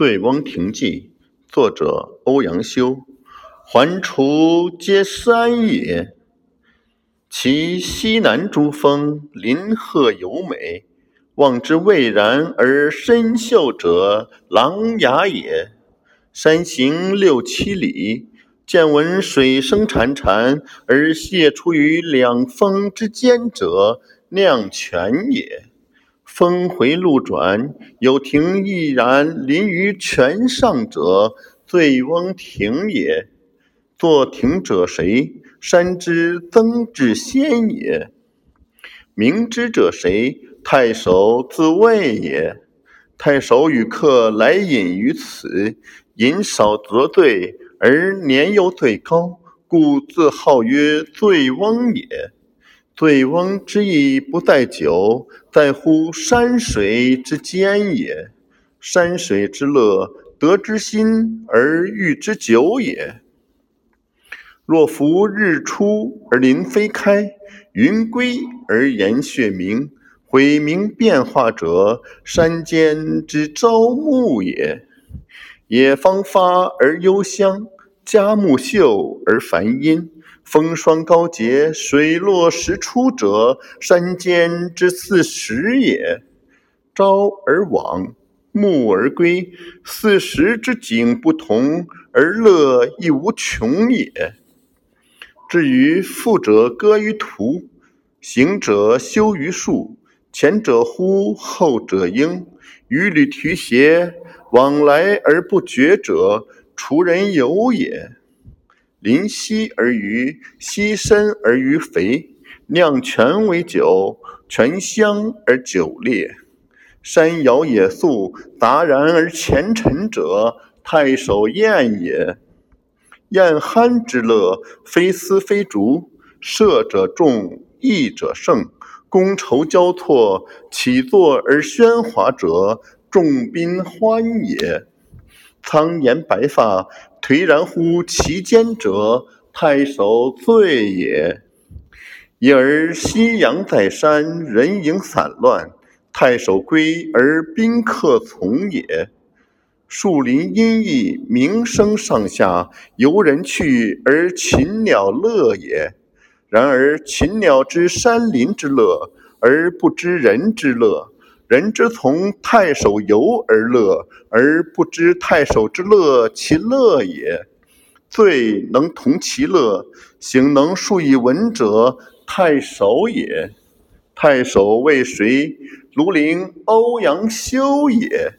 醉翁亭记，作者欧阳修。环滁皆山也，其西南诸峰，林壑尤美。望之蔚然而深秀者，琅琊也。山行六七里，见闻水声潺潺而泻出于两峰之间者，酿泉也。峰回路转，有亭翼然临于泉上者，醉翁亭也。作亭者谁？山之曾之仙也。明之者谁？太守自谓也。太守与客来饮于此，饮少则醉，而年又最高，故自号曰醉翁也。醉翁之意不在酒，在乎山水之间也。山水之乐，得之心而寓之酒也。若夫日出而林霏开，云归而岩穴暝，晦明变化者，山间之朝暮也。野芳发而幽香，佳木秀而繁阴。风霜高洁，水落石出者，山间之四时也。朝而往，暮而归，四时之景不同，而乐亦无穷也。至于富者歌于途，行者休于树，前者呼，后者应，纡履提携，往来而不绝者，滁人游也。临溪而渔，溪深而鱼肥，酿泉为酒，泉香而酒冽。山摇野肃，杂然而前陈者，太守宴也。宴酣之乐，非丝非竹，射者众，弈者胜，觥筹交错，起坐而喧哗者，众宾欢也。苍颜白发，颓然乎其间者，太守醉也。已而夕阳在山，人影散乱，太守归而宾客从也。树林阴翳，鸣声上下，游人去而禽鸟乐也。然而禽鸟知山林之乐，而不知人之乐。人之从太守游而乐，而不知太守之乐其乐也。醉能同其乐，行能述以文者，太守也。太守谓谁？庐陵欧阳修也。